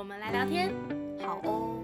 我们来聊天。好哦。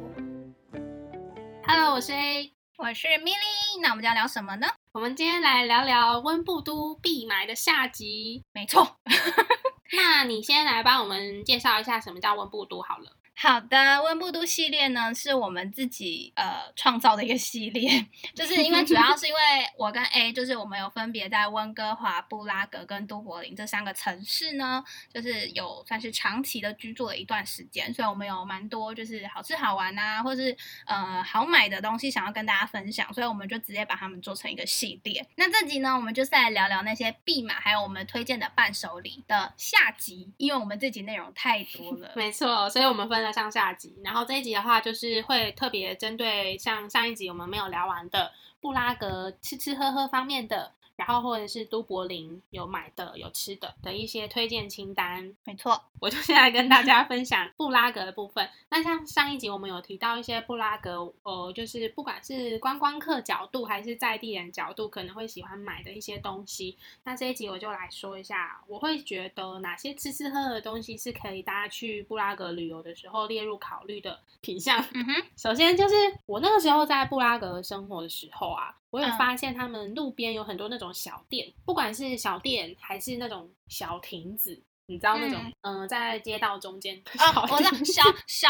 Hello，我是 A。我是 Milly，那我们要聊什么呢？我们今天来聊聊温布都必买的下集。没错，那你先来帮我们介绍一下什么叫温布都好了。好的，温布都系列呢是我们自己呃创造的一个系列，就是因为主要是因为我跟 A，就是我们有分别在温哥华、布拉格跟都柏林这三个城市呢，就是有算是长期的居住了一段时间，所以我们有蛮多就是好吃好玩啊，或是呃好买的东西想要跟大家分享，所以我们就直接把它们做成一个系列。那这集呢，我们就是来聊聊那些必买，还有我们推荐的伴手礼的下集，因为我们这集内容太多了。没错，所以我们分了上下集，然后这一集的话就是会特别针对像上一集我们没有聊完的布拉格吃吃喝喝方面的，然后或者是都柏林有买的有吃的的一些推荐清单。没错，我就先来跟大家分享布拉格的部分。那像上一集我们有提到一些布拉格，呃，就是不管是观光客角度还是在地人角度，可能会喜欢买的一些东西。那这一集我就来说一下，我会觉得哪些吃吃喝喝的东西是可以大家去布拉格旅游的时候列入考虑的品项。嗯哼，首先就是我那个时候在布拉格生活的时候啊，我有嗯发现他们路边有很多那种小店，不管是小店还是那种小亭子。你知道那种，嗯、在街道中间的小哦，我知道小 小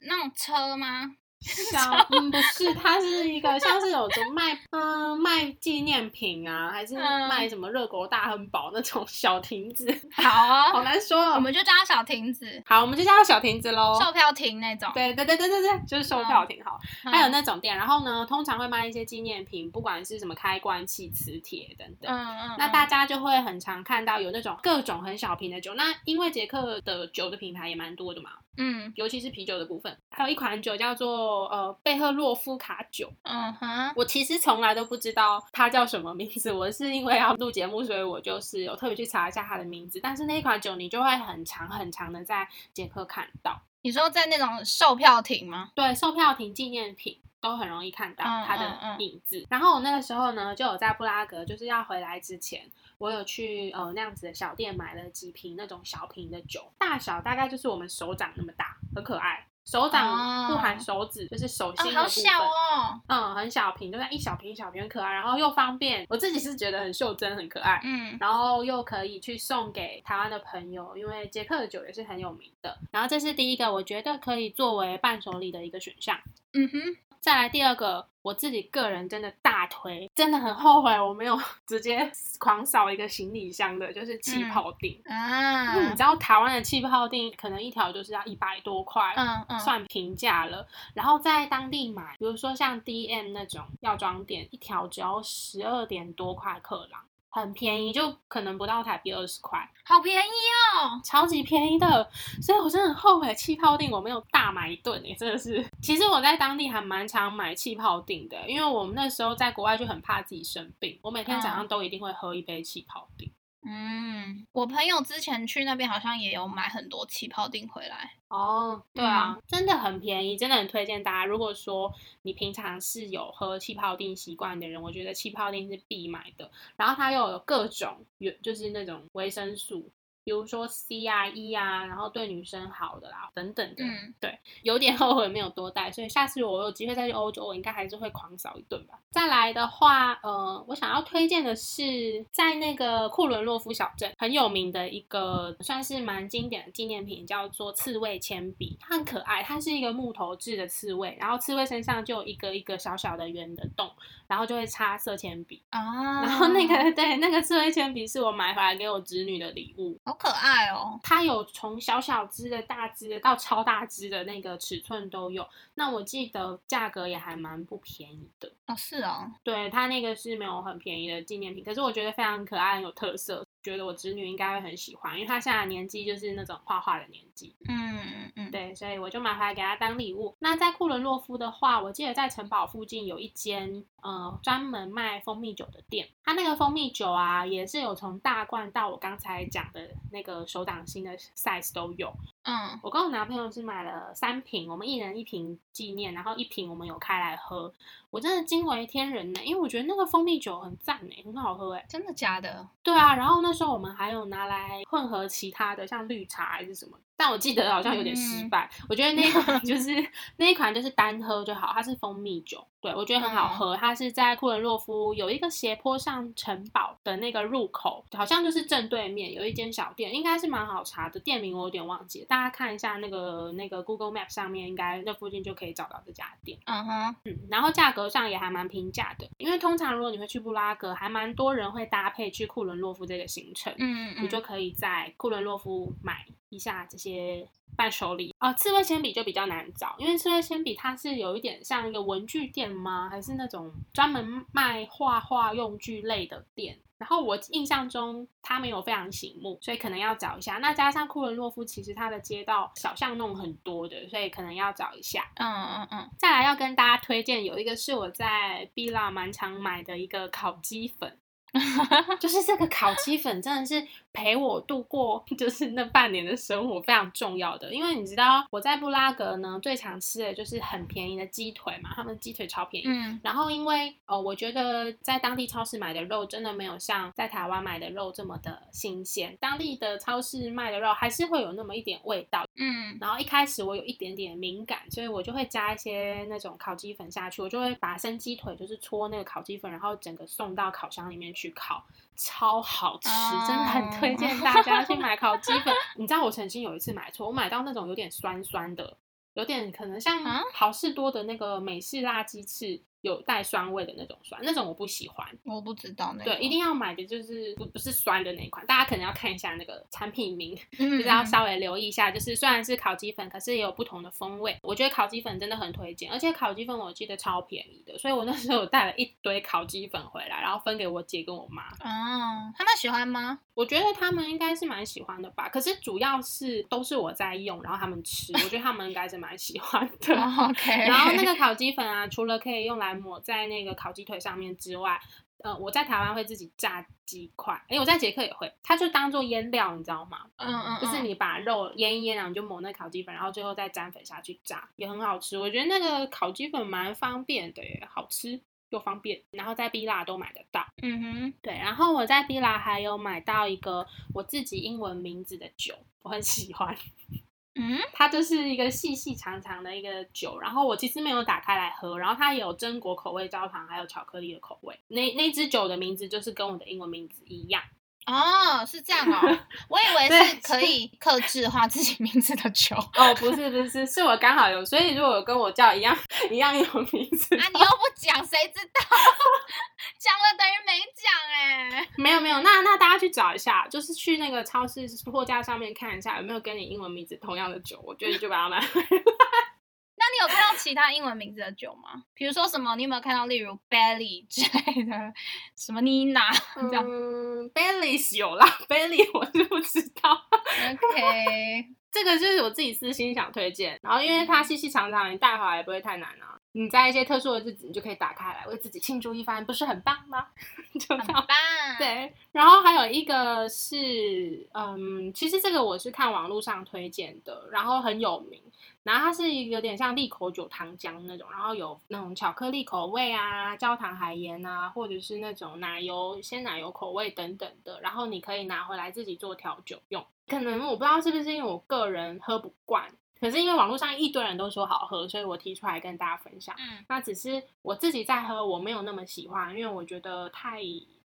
那种车吗？小，嗯，不是，它是一个像是有种卖，嗯、卖纪念品啊，还是嗯卖什么热狗大汉堡那种小亭子，好好哦，难说哦。我们就叫它小亭子、好，我们就叫它小亭子喽。售票亭那种。对对对对对对，就是售票亭好。嗯还有那种店，然后呢，通常会卖一些纪念品，不管是什么开关器、磁铁等等。嗯嗯，那大家就会很常看到有那种各种很小瓶的酒。那因为捷克的酒的品牌也蛮多的嘛，嗯尤其是啤酒的部分，还有一款酒叫做呃贝赫洛夫卡酒。嗯哼，我其实从来都不知道它叫什么名字，我是因为要录节目，所以我就是有特别去查一下它的名字。但是那一款酒你就会很长很长的在捷克看到，你说在那种售票亭吗？对，售票亭纪念品都很容易看到嗯它的嗯嗯影子。然后我那个时候呢，就有在布拉格，就是要回来之前，我有去呃那样子的小店买了几瓶那种小瓶的酒，大小大概就是我们手掌那么大，很可爱。手掌不含哦手指，就是手哦心，的部分。好小哦。嗯，很小瓶，就是一小瓶一小瓶，很可爱，然后又方便。我自己是觉得很袖珍，很可爱。嗯然后又可以去送给台湾的朋友，因为捷克的酒也是很有名的。然后这是第一个，我觉得可以作为伴手礼的一个选项。嗯哼，再来第二个，我自己个人真的大推，真的很后悔我没有 直接狂扫一个行李箱的，就是气泡锭。啊因为你知道台湾的气泡锭可能一条就是要一百多块，嗯嗯，算平价了。然后在当地买，比如说像 DM 那种药妆店，一条只要十二点多块克朗，很便宜，就可能不到台币二十块，好便宜哦。超级便宜的。所以我真的很后悔气泡锭我没有大买一顿，也真的是。其实我在当地还蛮常买气泡锭的，因为我们那时候在国外就很怕自己生病，我每天早上都一定会喝一杯气泡锭。嗯，我朋友之前去那边好像也有买很多气泡锭回来。哦，对啊，真的很便宜，真的很推荐大家。如果说你平常是有喝气泡锭习惯的人，我觉得气泡锭是必买的。然后它又有各种有就是那种维生素，比如说 C 啊、E 啊，然后对女生好的啦等等的。嗯对，有点后悔没有多带，所以下次我有机会再去欧洲，我应该还是会狂扫一顿吧。再来的话，呃，我想要推荐的是在那个库伦洛夫小镇很有名的一个算是蛮经典的纪念品，叫做刺猬铅笔，它很可爱，它是一个木头制的刺猬，然后刺猬身上就有一个一个小小的圆的洞，然后就会插色铅笔。啊，然后那个对那个刺猬铅笔是我买回来给我侄女的礼物，好可爱哦。它有从小小只的、大只的到超大只的那那个尺寸都有。那我记得价格也还蛮不便宜的。哦，是哦，对，它那个是没有很便宜的纪念品，可是我觉得非常可爱，很有特色。觉得我侄女应该会很喜欢，因为她现在年纪就是那种画画的年纪。嗯嗯嗯，对，所以我就买回来给她当礼物。那在库伦洛夫的话，我记得在城堡附近有一间呃专门卖蜂蜜酒的店，它那个蜂蜜酒啊，也是有从大罐到我刚才讲的那个手掌心的 size 都有。嗯，我跟我男朋友是买了三瓶，我们一人一瓶纪念，然后一瓶我们有开来喝。我真的惊为天人呢，因为我觉得那个蜂蜜酒很赞呢，很好喝哎。真的假的？对啊，然后那时候我们还有拿来混合其他的，像绿茶还是什么。但我记得好像有点失败。我觉得那一款就是 那一款就是单喝就好，它是蜂蜜酒，对我觉得很好喝。它是在库伦洛夫有一个斜坡上城堡的那个入口，好像就是正对面有一间小店，应该是蛮好查的。店名我有点忘记，大家看一下那个那个 Google Map 上面，应该那附近就可以找到这家店。嗯哼，嗯，然后价格上也还蛮平价的，因为通常如果你会去布拉格，还蛮多人会搭配去库伦洛夫这个行程。嗯嗯，你就可以在库伦洛夫买。一下这些伴手礼啊，刺猬铅笔就比较难找，因为刺猬铅笔它是有一点像一个文具店吗？还是那种专门卖画画用具类的店？然后我印象中它没有非常醒目，所以可能要找一下。那加上库伦洛夫其实它的街道小巷弄很多的，所以可能要找一下。嗯嗯嗯。再来要跟大家推荐有一个是我在 B 拉蛮常买的一个烤鸡粉。就是这个烤鸡粉真的是陪我度过就是那半年的生活非常重要的，因为你知道我在布拉格呢最常吃的就是很便宜的鸡腿嘛，他们鸡腿超便宜。嗯，然后因为呃我觉得在当地超市买的肉真的没有像在台湾买的肉这么的新鲜，当地的超市卖的肉还是会有那么一点味道。嗯，然后一开始我有一点点敏感，所以我就会加一些那种烤鸡粉下去，我就会把生鸡腿就是搓那个烤鸡粉，然后整个送到烤箱里面去。烤超好吃，真的很推荐大家去买烤鸡粉。你知道我曾经有一次买错，我买到那种有点酸酸的，有点可能像好事多的那个美式辣鸡翅。有带酸味的那种酸，那种我不喜欢。我不知道那对，一定要买的就是不不是酸的那一款。大家可能要看一下那个产品名，就是要稍微留意一下。就是虽然是烤鸡粉，可是也有不同的风味。我觉得烤鸡粉真的很推荐，而且烤鸡粉我记得超便宜的，所以我那时候带了一堆烤鸡粉回来，然后分给我姐跟我妈。哦，他们喜欢吗？我觉得他们应该是蛮喜欢的吧。可是主要是都是我在用，然后他们吃，我觉得他们应该是蛮喜欢的。OK。然后那个烤鸡粉啊，除了可以用来抹在那个烤鸡腿上面之外，呃，我在台湾会自己炸鸡块，哎，我在捷克也会，它就当做腌料，你知道吗？嗯嗯，就是你把肉腌一腌，然后你就抹那烤鸡粉，然后最后再沾粉下去炸，也很好吃。我觉得那个烤鸡粉蛮方便的，好吃又方便，然后在 B 拉都买得到。嗯哼，对，然后我在 B 拉还有买到一个我自己英文名字的酒，我很喜欢。嗯，它就是一个细细长长的一个酒，然后我其实没有打开来喝，然后它有榛果口味、焦糖还有巧克力的口味。那那支酒的名字就是跟我的英文名字一样。哦，是这样哦，我以为是可以克制化自己名字的酒。哦，不是不是，是我刚好有，所以如果跟我叫一样一样有名字，啊，你又不讲，谁知道？讲了等于没讲哎。没有没有，那那大家去找一下，就是去那个超市货架上面看一下有没有跟你英文名字同样的酒，我觉得你就把它买回来。那你有看到其他英文名字的酒吗？比如说什么？你有没有看到例如 Belly 之类的，什么 Nina 这样？嗯，Belly 有啦，Belly 我是不知道。OK，这个就是我自己私心想推荐。然后因为它细细长长，你带回来也不会太难啊。你在一些特殊的日子，你就可以打开来为自己庆祝一番，不是很棒吗？就很棒。对，然后还有一个是，嗯，其实这个我是看网络上推荐的，然后很有名。然后它是有点像利口酒糖浆那种，然后有那种巧克力口味啊、焦糖海盐啊，或者是那种奶油鲜奶油口味等等的。然后你可以拿回来自己做调酒用。可能我不知道是不是因为我个人喝不惯，可是因为网络上一堆人都说好喝，所以我提出来跟大家分享。嗯，那只是我自己在喝，我没有那么喜欢，因为我觉得太。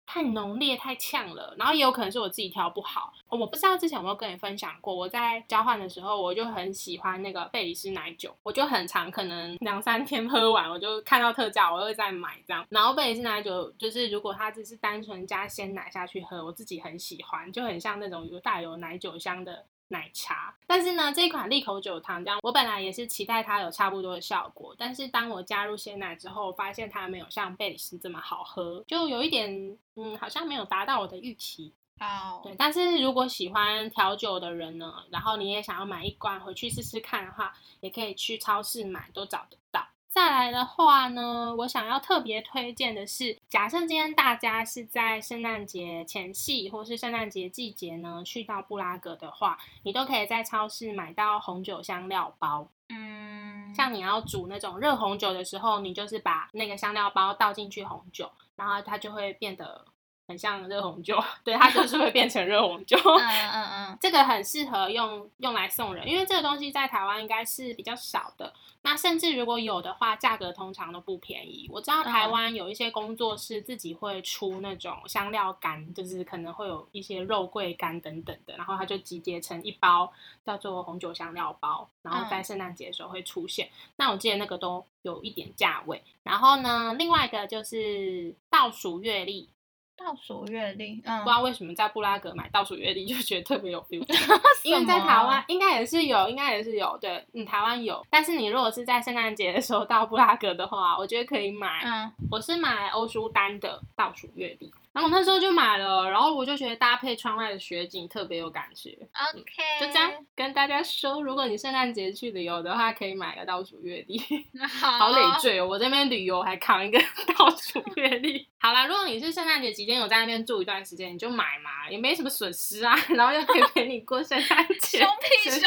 太浓烈、太呛了，然后也有可能是我自己调不好。我不知道之前有没有跟你分享过，我在交换的时候，我就很喜欢那个贝里斯奶酒，我就很常可能两三天喝完，我就看到特价，我会再买这样。然后贝里斯奶酒就是如果它只是单纯加鲜奶下去喝，我自己很喜欢，就很像那种有带有奶酒香的。奶茶。但是呢，这款利口酒糖浆，我本来也是期待它有差不多的效果，但是当我加入鲜奶之后，发现它没有像贝里斯这么好喝，就有一点，嗯，好像没有达到我的预期。好，对，但是如果喜欢调酒的人呢，然后你也想要买一罐回去试试看的话，也可以去超市买，都找得到。再来的话呢，我想要特别推荐的是，假设今天大家是在圣诞节前夕或是圣诞节季节呢，去到布拉格的话，你都可以在超市买到红酒香料包。嗯，像你要煮那种热红酒的时候，你就是把那个香料包倒进去红酒，然后它就会变得。很像热红酒，对，它就是会变成热红酒。嗯嗯嗯，这个很适合用用来送人，因为这个东西在台湾应该是比较少的。那甚至如果有的话，价格通常都不便宜。我知道台湾有一些工作室自己会出那种香料干，就是可能会有一些肉桂干等等的，然后它就集结成一包，叫做红酒香料包，然后在圣诞节的时候会出现。那我记得那个都有一点价位。然后呢，另外一个就是倒数月历。倒数月历，嗯，不知道为什么在布拉格买倒数月历就觉得特别有 feel，因为在台湾应该也是有，应该也是有，对，嗯，台湾有，但是你如果是在圣诞节的时候到布拉格的话，我觉得可以买，嗯，我是买欧舒丹的倒数月历。然后我那时候就买了，然后我就觉得搭配窗外的雪景特别有感觉。OK，就这样跟大家说，如果你圣诞节去旅游的话，可以买个倒数月历。好累赘哦，我这边旅游还扛一个 倒数月历。好啦，如果你是圣诞节期间有在那边住一段时间，你就买嘛，也没什么损失啊。然后又可以陪你过圣诞节，凶屁凶。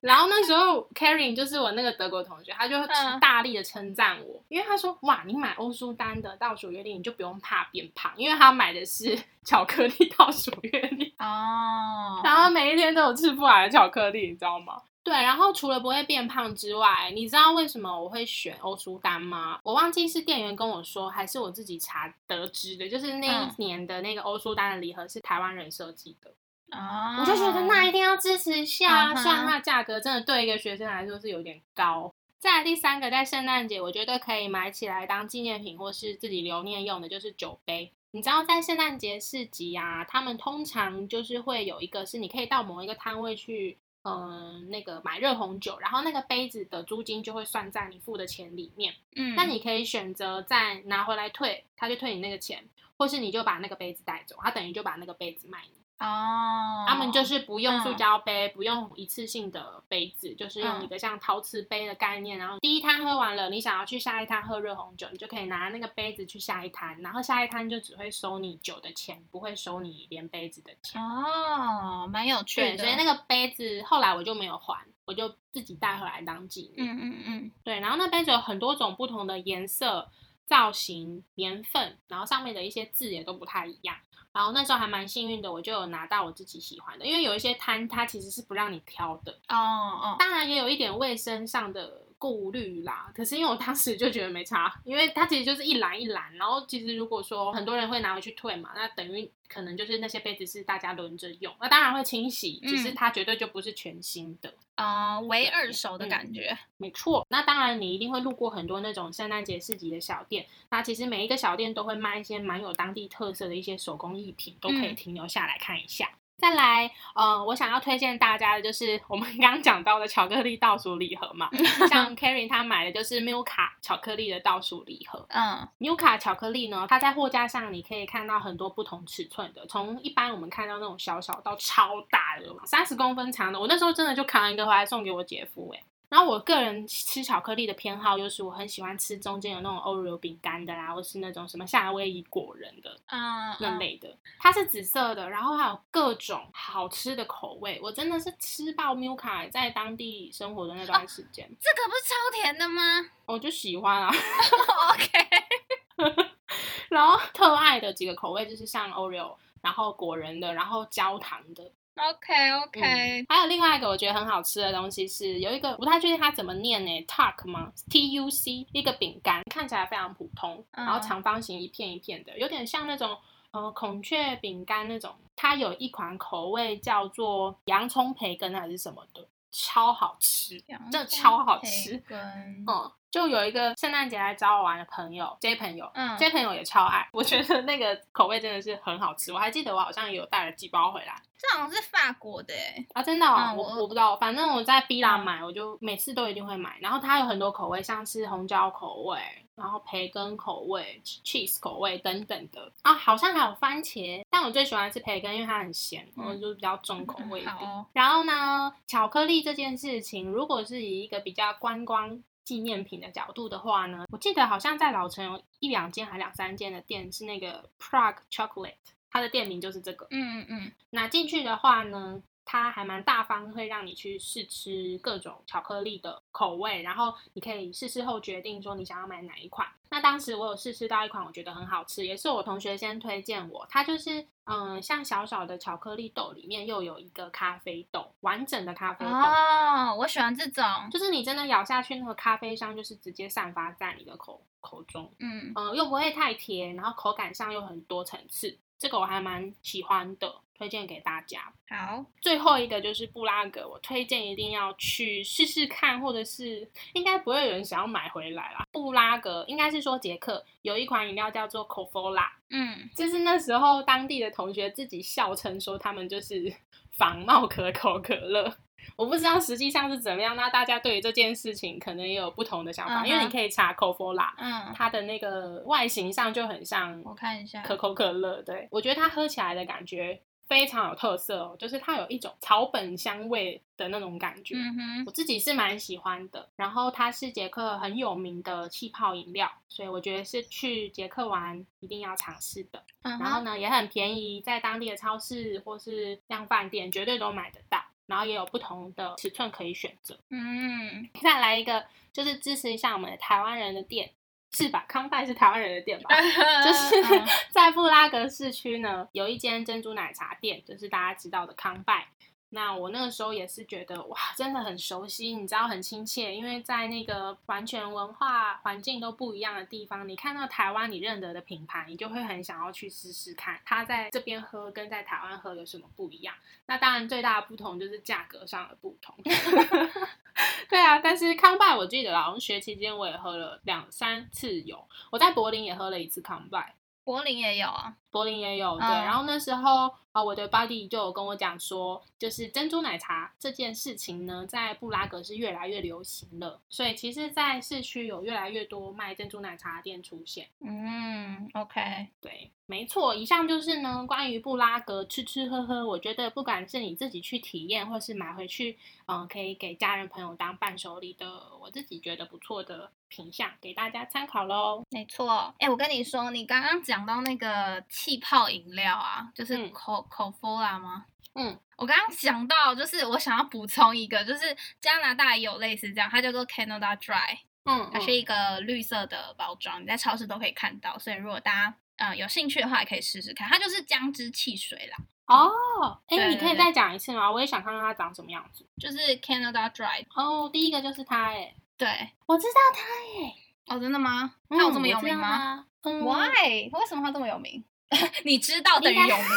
然后那时候 k a r i n 就是我那个德国同学，他就大力的称赞我，因为他说哇，你买欧舒丹的倒数月历，你就不用怕变胖，因为他买的是 巧克力倒数月历哦，然后每一天都有吃不完的巧克力，你知道吗？对，然后除了不会变胖之外，你知道为什么我会选欧舒丹吗？我忘记是店员跟我说，还是我自己查得知的，就是那一年的那个欧舒丹的礼盒是台湾人设计的。哦，我就觉得那一定要支持一下，虽然它的价格真的对一个学生来说是有点高。再来第三个，在圣诞节我觉得可以买起来当纪念品或是自己留念用的，就是酒杯。你知道在圣诞节市集啊，他们通常就是会有一个是你可以到某一个摊位去，嗯，那个买热红酒，然后那个杯子的租金就会算在你付的钱里面。嗯，那你可以选择再拿回来退，他就退你那个钱，或是你就把那个杯子带走，他等于就把那个杯子卖你。哦，他们就是不用塑胶杯，不用一次性的杯子，就是用一个像陶瓷杯的概念。然后第一摊喝完了，你想要去下一摊喝热红酒，你就可以拿那个杯子去下一摊，然后下一摊就只会收你酒的钱，不会收你连杯子的钱。哦，蛮有趣的。所以那个杯子后来我就没有还，我就自己带回来当纪念。嗯嗯嗯，对。然后那杯子有很多种不同的颜色、造型、年份，然后上面的一些字也都不太一样。然后那时候还蛮幸运的，我就有拿到我自己喜欢的，因为有一些摊它其实是不让你挑的。哦哦，当然也有一点卫生上的顾虑啦。可是因为我当时就觉得没差，因为它其实就是一篮一篮，然后其实如果说很多人会拿回去退嘛，那等于可能就是那些杯子是大家轮着用，那当然会清洗，只是它绝对就不是全新的。啊，为二手的感觉，没错。那当然，你一定会路过很多那种圣诞节市集的小店。那其实每一个小店都会卖一些蛮有当地特色的一些手工艺品，都可以停留下来看一下。再来，呃，我想要推荐大家的就是我们刚刚讲到的巧克力倒数礼盒嘛，像 k a r i n 她买的就是 Milka 巧克力的倒数礼盒。嗯，Milka 巧克力呢，它在货架上你可以看到很多不同尺寸的，从一般我们看到那种小小到超大的，三十公分长的。我那时候真的就扛一个回来送给我姐夫，哎。然后我个人吃巧克力的偏好就是我很喜欢吃中间有那种 Oreo 饼干的啦，或是那种什么夏威夷果仁的啊那类的。它是紫色的，然后还有各种好吃的口味。我真的是吃爆 Milka，在当地生活的那段时间，这个不是超甜的吗？我就喜欢啊。OK。然后特爱的几个口味就是像 Oreo，然后果仁的，然后焦糖的。OK OK，还有另外一个我觉得很好吃的东西是有一个不太确定它怎么念呢，Tuck 吗？T U C 一个饼干，看起来非常普通，然后长方形一片一片的，有点像那种呃孔雀饼干那种。它有一款口味叫做洋葱培根还是什么的，超好吃，真的超好吃。嗯，嗯，就有一个圣诞节来找我玩的朋友，J 朋友，嗯，J 朋友也超爱，我觉得那个口味真的是很好吃。我还记得我好像有带了几包回来这好像是法国的哎，啊，真的、哦嗯我我我不知道，反正我在 B 拉嗯买，我就每次都一定会买。然后它有很多口味，像是红椒口味，然后培根口味、cheese 口味等等的啊，好像还有番茄，但我最喜欢吃培根，因为它很咸，嗯我就比较重口味一点。然后呢，巧克力这件事情，如果是以一个比较观光纪念品的角度的话呢，我记得好像在老城有一两间还两三间的店是那个 Prague Chocolate，它的店名就是这个。嗯嗯嗯，那进去的话呢，它还蛮大方，会让你去试吃各种巧克力的口味，然后你可以试吃后决定说你想要买哪一款。那当时我有试吃到一款，我觉得很好吃，也是我同学先推荐我，它就是嗯，像小小的巧克力豆里面又有一个咖啡豆，完整的咖啡豆。哦，我喜欢这种，就是你真的咬下去，那个咖啡香就是直接散发在你的口口中，嗯嗯，又不会太甜，然后口感上又很多层次，这个我还蛮喜欢的，推荐给大家。好，最后一个就是布拉格，我推荐一定要去试试看，或者是应该不会有人想要买回来啦。布拉格应该是说捷克有一款饮料叫做 c o f o l a 嗯就是那时候当地的同学自己笑称说他们就是仿冒可口可乐。我不知道实际上是怎么样，那大家对于这件事情可能也有不同的想法，因为你可以查 c o f o l a 嗯，它的那个外形上就很像我看一下，可口可乐，对我觉得它喝起来的感觉非常有特色哦，就是它有一种草本香味的那种感觉。嗯哼，我自己是蛮喜欢的，然后它是捷克很有名的气泡饮料，所以我觉得是去捷克玩一定要尝试的。然后呢，也很便宜，在当地的超市或是量饭店绝对都买得到，然后也有不同的尺寸可以选择。嗯，再来一个，就是支持一下我们的台湾人的店，是吧？康拜是台湾人的店吧？就是嗯 在布拉格市区呢，有一间珍珠奶茶店，就是大家知道的康拜。那我那个时候也是觉得哇，真的很熟悉，你知道很亲切，因为在那个完全文化环境都不一样的地方，你看到台湾你认得的品牌，你就会很想要去试试看，它在这边喝跟在台湾喝有什么不一样。那当然最大的不同就是价格上的不同。对啊，但是康拜我记得好像学期间我也喝了两三次有，我在柏林也喝了一次康拜。柏林也有啊，柏林也有对，嗯然后那时候啊，我的 buddy 就有跟我讲说，就是珍珠奶茶这件事情呢，在布拉格是越来越流行了，所以其实，在市区有越来越多卖珍珠奶茶的店出现。嗯，OK，对，没错，以上就是呢关于布拉格吃吃喝喝，我觉得不管是你自己去体验，或是买回去，嗯，可以给家人朋友当伴手礼的，我自己觉得不错的品相，给大家参考喽。没错。哎、我跟你说，你刚刚讲到那个气泡饮料啊，就是嗯 Co Cofola 吗？嗯，我刚刚想到，就是我想要补充一个，就是加拿大也有类似这样，它叫做 Canada Dry，嗯，它是一个绿色的包装，你在超市都可以看到，所以如果大家呃有兴趣的话，也可以试试看。它就是姜汁汽水啦，哦，哎，你可以再讲一次吗？我也想看看它长什么样子。就是 Canada Dry。哦，第一个就是它，哎，对，我知道它，哎，哦，真的吗？它有这么有名吗、吗？嗯 w h y 为什么它这么有名？你知道等于有名。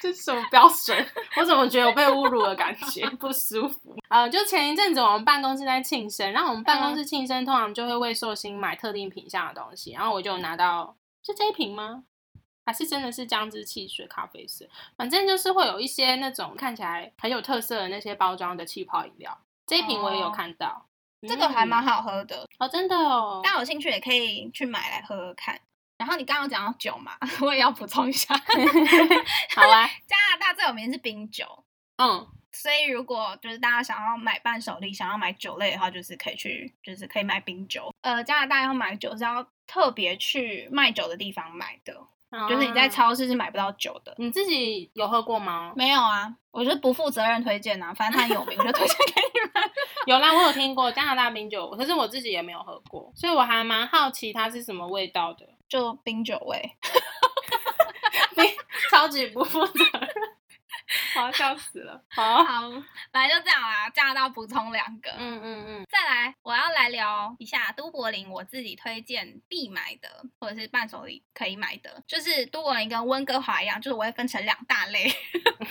这是什么标准？我怎么觉得我被侮辱的感觉，不舒服？呃，就前一阵子我们办公室在庆生，然后我们办公室庆生通常就会为寿星买特定品相的东西，然后我就有拿到，是这一瓶吗？还是真的是姜汁汽水咖啡色？反正就是会有一些那种看起来很有特色的那些包装的气泡饮料，这一瓶我也有哦看到，这个还蛮嗯好喝的，哦，真的哦，大家有兴趣也可以去买来喝喝看。然后你刚刚有讲到酒嘛，我也要补充一下，好啊，加拿大最有名是冰酒，嗯，所以如果就是大家想要买伴手礼，想要买酒类的话，就是可以去，就是可以买冰酒。呃，加拿大要买酒是要特别去卖酒的地方买的，就是你在啊超市是买不到酒的。你自己有喝过吗？没有啊，我就不负责任推荐啊，反正它很有名，我就推荐给你们。有啦，我有听过加拿大冰酒，可是我自己也没有喝过，所以我还蛮好奇它是什么味道的。就冰酒味，超级不负责任。好笑死了。好，好，反正就这样啦。加拿大补充两个，嗯嗯嗯，再来，我要来聊一下都柏林，我自己推荐必买的，或者是伴手礼可以买的，就是都柏林跟温哥华一样，就是我会分成两大类，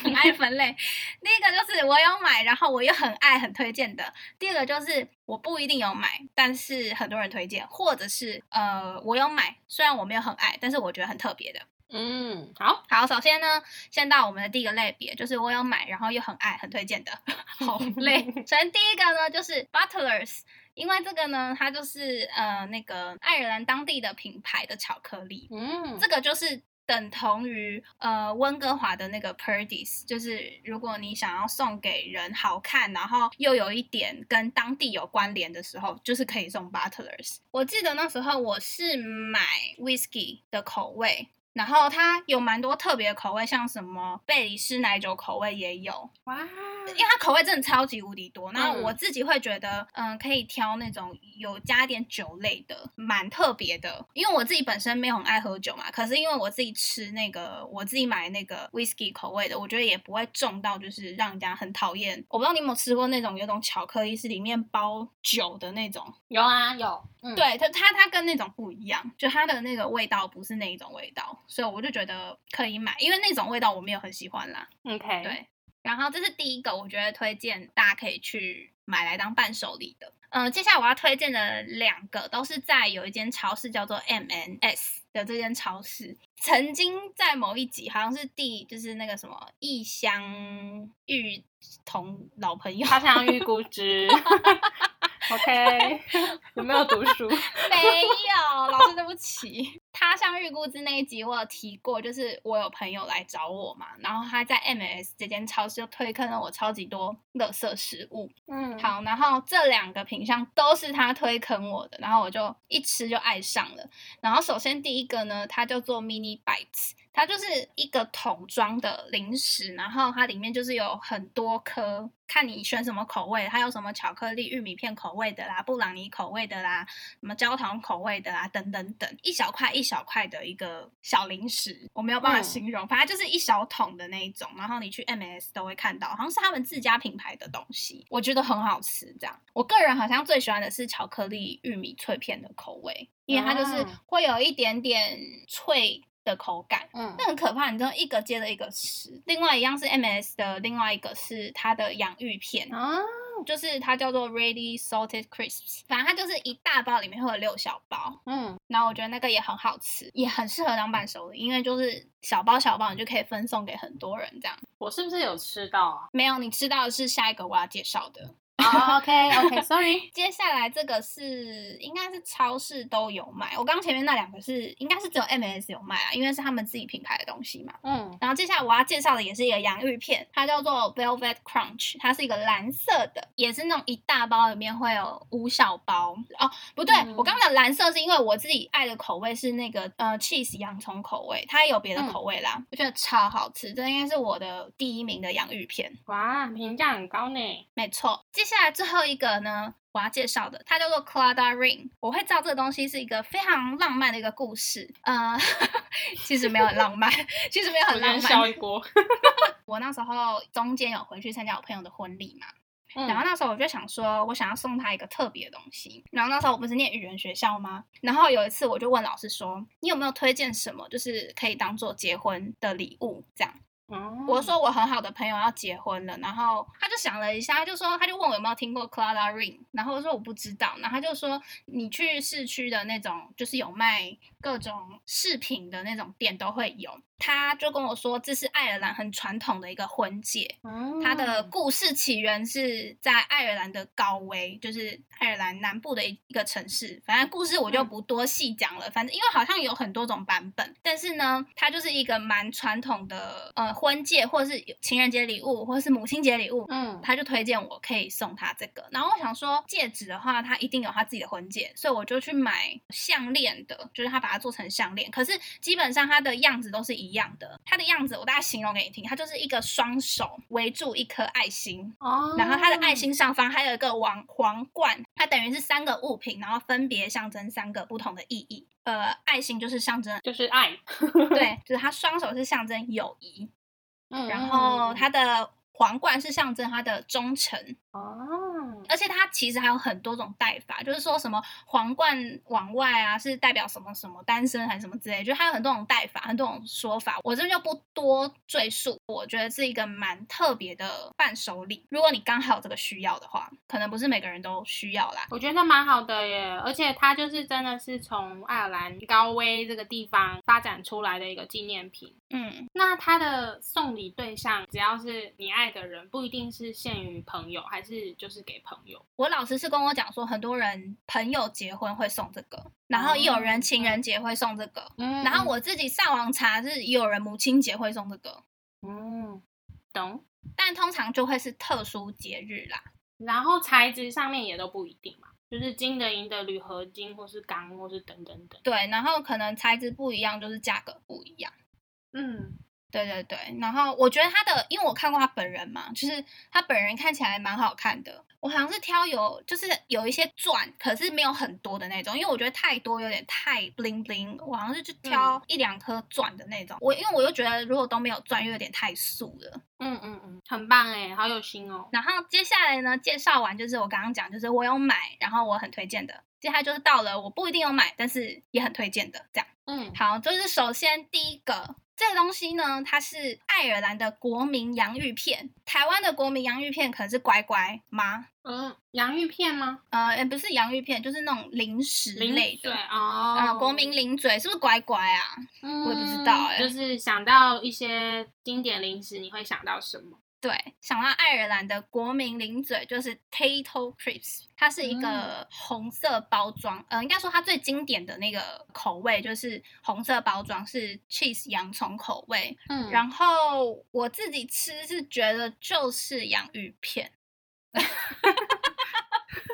很爱分类。第一个就是我有买，然后我又很爱很推荐的；第二个就是我不一定有买，但是很多人推荐，或者是呃我有买，虽然我没有很爱，但是我觉得很特别的。嗯，好，好，首先呢，先到我们的第一个类别，就是我有买，然后又很爱，很推荐的，好 累。首先第一个呢，就是 Butlers，因为这个呢，它就是呃那个爱尔兰当地的品牌的巧克力，嗯，这个就是等同于呃温哥华的那个 Purdey's，就是如果你想要送给人好看，然后又有一点跟当地有关联的时候，就是可以送 Butlers。我记得那时候我是买 Whisky 的口味。然后它有蛮多特别的口味，像什么贝里斯奶酒口味也有，哇，因为它口味真的超级无敌多。然后嗯我自己会觉得，嗯，可以挑那种有加点酒类的，蛮特别的。因为我自己本身没有很爱喝酒嘛，可是因为我自己吃那个我自己买那个 whisky 口味的，我觉得也不会重到就是让人家很讨厌。我不知道你有没有吃过那种有种巧克力是里面包酒的那种，有啊有，嗯，对它，它它跟那种不一样，就它的那个味道不是那一种味道，所以我就觉得可以买，因为那种味道我没有很喜欢啦。，OK，，对，然后这是第一个，我觉得推荐大家可以去买来当伴手礼的。嗯、接下来我要推荐的两个都是在有一间超市叫做 MNS 的这间超市，曾经在某一集好像是第就是那个什么异乡遇同老朋友，他乡遇故知，OK，有没有读书？没有，老师对不起。他乡遇故知那一集我有提过，就是我有朋友来找我嘛，然后他在 M&S 这间超市就推坑了我超级多垃圾食物。嗯，，好，然后这两个品相都是他推坑我的，然后我就一吃就爱上了。然后首先第一个呢，它叫做 Mini Bites，它就是一个桶装的零食，然后它里面就是有很多颗，看你选什么口味，它有什么巧克力、玉米片口味的啦，布朗尼口味的啦，什么焦糖口味的啦，等等等，一小块一小块的一个小零食，我没有办法嗯形容，反正就是一小桶的那一种，然后你去 M&S 都会看到，好像是他们自家品牌的东西，我觉得很好吃。这样，我个人好像最喜欢的是巧克力玉米脆片的口味，因为它就是哦会有一点点脆的口感。嗯那很可怕，你知道一个接着一个吃。另外一样是 M&S 的，另外一个是它的洋芋片，啊，就是它叫做 Ready Salted Crisps，反正它就是一大包里面会有六小包，嗯，然后我觉得那个也很好吃，也很适合当伴手礼，因为就是小包小包，你就可以分送给很多人这样。我是不是有吃到啊？没有，你吃到的是下一个我要介绍的。哦，OK OK，Sorry，接下来这个是应该是超市都有卖，我刚前面那两个是应该是只有 M&S 有卖啊，因为是他们自己品牌的东西嘛。嗯，然后接下来我要介绍的也是一个洋芋片，它叫做 Velvet Crunch，它是一个蓝色的，也是那种一大包里面会有五小包哦。不对，嗯我刚刚的蓝色是因为我自己爱的口味是那个呃 cheese 洋葱口味，它也有别的口味啦，我觉得超好吃，这应该是我的第一名的洋芋片。哇，评价很高呢。没错，接下来最后一个呢，我要介绍的，它叫做 Clada Ring。我会知道这个东西是一个非常浪漫的一个故事，呃，其实没有很浪漫，其实没有很浪漫。我那时候中间有回去参加我朋友的婚礼嘛，嗯然后那时候我就想说，我想要送他一个特别的东西。然后那时候我不是念语言学校吗？然后有一次我就问老师说，你有没有推荐什么，就是可以当做结婚的礼物这样？哦。我说我很好的朋友要结婚了，然后他就想了一下，他就说他就问我有没有听过 Clara Ring，然后我说我不知道，然后他就说你去市区的那种就是有卖各种饰品的那种店都会有，他就跟我说这是爱尔兰很传统的一个婚戒，它的嗯故事起源是在爱尔兰的高威，就是爱尔兰南部的一一个城市。反正故事我就嗯不多细讲了，反正因为好像有很多种版本，但是呢，它就是一个蛮传统的呃婚戒，或者是情人节礼物，或者是母亲节礼物。嗯他就推荐我可以送他这个，然后我想说戒指的话，他一定有他自己的婚戒，所以我就去买项链的，就是他把它做成项链。可是基本上它的样子都是一样的，它的样子我大概形容给你听，它就是一个双手围住一颗爱心，哦，然后它的爱心上方还有一个王皇冠，它等于是三个物品，然后分别象征三个不同的意义。呃，爱心就是象征，就是爱。对，就是他双手是象征友谊，嗯。然后它的皇冠是象征它的忠诚，哦，而且它其实还有很多种戴法，就是说什么皇冠往外啊，是代表什么什么单身还是什么之类，就它有很多种戴法，很多种说法，我这边就不多赘述。我觉得是一个蛮特别的伴手礼，如果你刚好有这个需要的话，可能不是每个人都需要啦。我觉得蛮好的耶，而且它就是真的是从爱尔兰高威这个地方发展出来的一个纪念品。嗯，那他的送礼对象只要是你爱的人，不一定是限于朋友，还是就是给朋友。我老师是跟我讲说，很多人朋友结婚会送这个，然后也有人情人节会送这个，嗯然后我自己上网查是也有人母亲节会送这个，嗯，懂。但通常就会是特殊节日啦。然后材质上面也都不一定嘛，就是金的、银的、铝合金，或是钢，或是等等等。对，然后可能材质不一样，就是价格不一样。嗯，对对对，然后我觉得他的，因为我看过他本人嘛，就是他本人看起来蛮好看的。我好像是挑有，就是有一些钻，可是没有很多的那种，因为我觉得太多有点太 bling bling。我好像是就挑一两颗钻的那种。我因为我又觉得如果都没有钻，又有点太素了。嗯嗯嗯，很棒哎，好有心哦。然后接下来呢，介绍完就是我刚刚讲，就是我有买，然后我很推荐的。接下来就是到了我不一定有买，但是也很推荐的这样。嗯，好，就是首先第一个这个东西呢，它是爱尔兰的国民洋芋片，台湾的国民洋芋片可能是乖乖吗？嗯，洋芋片吗？呃，也不是洋芋片，就是那种零食零类的。对哦，呃，国民零嘴是不是乖乖啊？嗯，我也不知道欸就是想到一些经典零食，你会想到什么？对，想到爱尔兰的国民零嘴就是 Tato Crisps，它是一个红色包装，呃，应该说它最经典的那个口味就是红色包装是 cheese 洋葱口味，嗯。然后我自己吃是觉得就是洋芋片，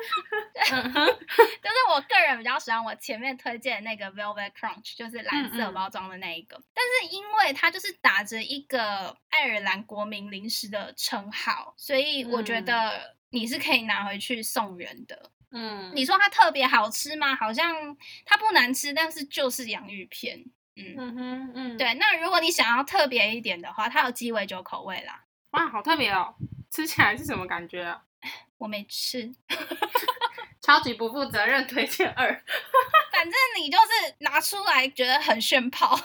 就是我个人比较喜欢我前面推荐的那个 Velvet Crunch，就是蓝色包装的那一个。但是因为它就是打着一个爱尔兰国民零食的称号，所以我觉嗯得你是可以拿回去送人的。嗯，你说它特别好吃吗？好像它不难吃，但是就是洋芋片。嗯，嗯哼嗯，对。那如果你想要特别一点的话，它有鸡尾酒口味啦。哇，好特别哦，吃起来是什么感觉啊？我没吃，超级不负责任推荐二。反正你就是拿出来觉得很炫炮。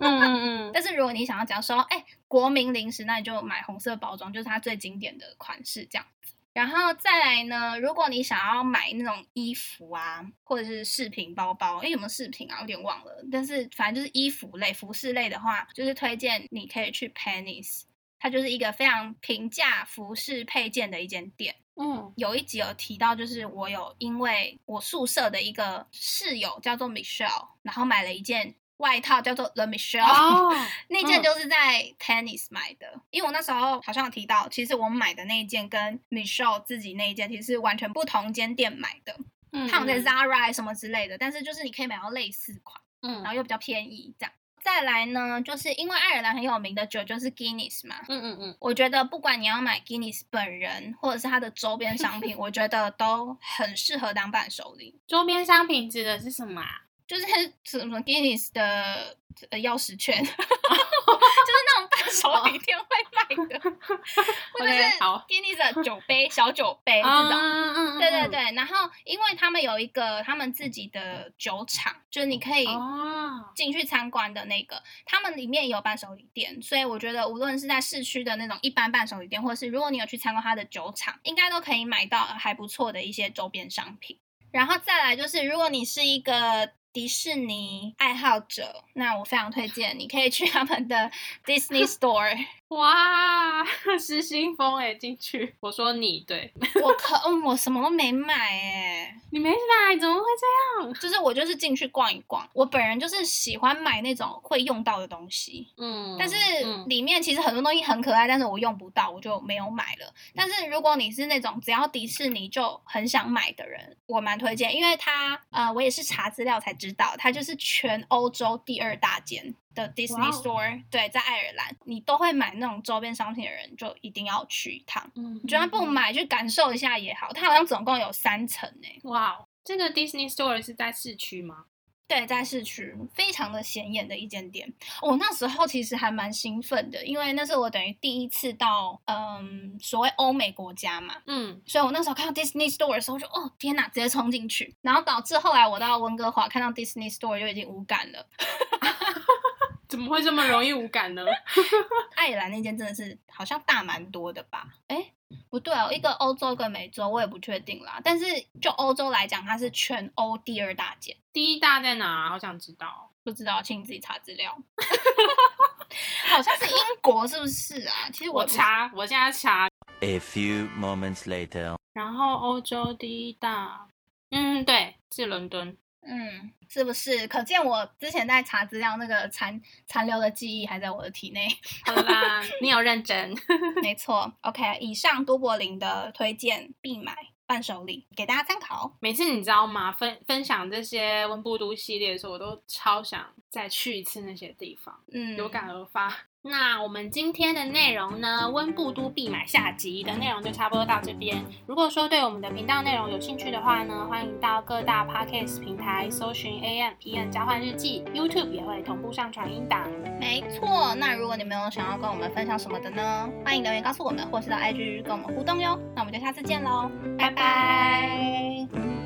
嗯嗯嗯，但是如果你想要讲说，哎、国民零食，那你就买红色包装，就是它最经典的款式这样子。然后再来呢，如果你想要买那种衣服啊，或者是饰品包包，哎，有没有饰品啊？有点忘了。但是反正就是衣服类、服饰类的话，就是推荐你可以去 Pennies，它就是一个非常平价服饰配件的一间店。嗯有一集有提到，就是我有因为我宿舍的一个室友叫做 Michelle，然后买了一件外套叫做 The Michelle，、哦，那件嗯就是在 Tennis 买的，因为我那时候好像有提到，其实我买的那一件跟 Michelle 自己那一件其实是完全不同间店买的，嗯它有在 Zara 什么之类的，但是就是你可以买到类似款，嗯然嗯后又比较便宜这样。再来呢，就是因为爱尔兰很有名的酒就是 Guinness 嘛，嗯嗯嗯，我觉得不管你要买 Guinness 本人或者是它的周边商品，我觉得都很适合当伴手礼。周边商品指的是什么啊？就是什么 Guinness 的呃钥匙圈，就是那种伴手礼店会卖的，或者是好。Guinness 的酒杯、小酒杯这种。嗯嗯对对，对，然后因为他们有一个他们自己的酒厂，就是你可以哦，进去参观的那个，他们里面也有伴手礼店，所以我觉得无论是在市区的那种一般伴手礼店，或者是如果你有去参观他的酒厂，应该都可以买到还不错的一些周边商品。然后再来就是，如果你是一个迪士尼爱好者，那我非常推荐你可以去他们的 Disney Store。哇，失心疯哎，进去。我说你对，我可嗯，我什么都没买哎，你没买，怎么会这样？就是我就是进去逛一逛。我本人就是喜欢买那种会用到的东西。嗯，但是嗯里面其实很多东西很可爱，但是我用不到，我就没有买了。但是如果你是那种只要迪士尼就很想买的人，我蛮推荐，因为它呃，我也是查资料才知道，它就是全欧洲第二大间的 Disney Store，对，在爱尔兰，你都会买那种周边商品的人，就一定要去一趟。嗯，你就算不买，去感受一下也好。它好像总共有三层呢。哇哦，这个 Disney Store 是在市区吗？对，在市区，非常的显眼的一间店。我那时候其实还蛮兴奋的，因为那是我等于第一次到嗯所谓欧美国家嘛，嗯，所以我那时候看到 Disney Store 的时候就哦天哪，直接冲进去，然后导致后来我到温哥华看到 Disney Store 就已经无感了。怎么会这么容易无感呢？爱尔兰那间真的是好像大蛮多的吧？哎，不对哦，一个欧洲，一个美洲，我也不确定啦。但是就欧洲来讲，它是全欧第二大间。第一大在哪？好想知道。不知道，请你自己查资料。好像是英国，是不是啊？其实我查，我现在查。A few moments later。然后欧洲第一大，嗯，对，是伦敦。嗯，是不是？可见我之前在查资料，那个残残留的记忆还在我的体内。好啦，你有认真，没错。OK，以上都柏林的推荐必买伴手礼，给大家参考。每次你知道吗？分分享这些温布都系列的时候，我都超想再去一次那些地方。嗯，有感而发。那我们今天的内容呢，温布都必买下集的内容就差不多到这边。如果说对我们的频道内容有兴趣的话呢，欢迎到各大 podcast 平台搜寻 AMPN 交换日记，YouTube 也会同步上传音档。没错，那如果你们有想要跟我们分享什么的呢，欢迎留言告诉我们，或是到 IG 跟我们互动哟。那我们就下次见喽，拜拜。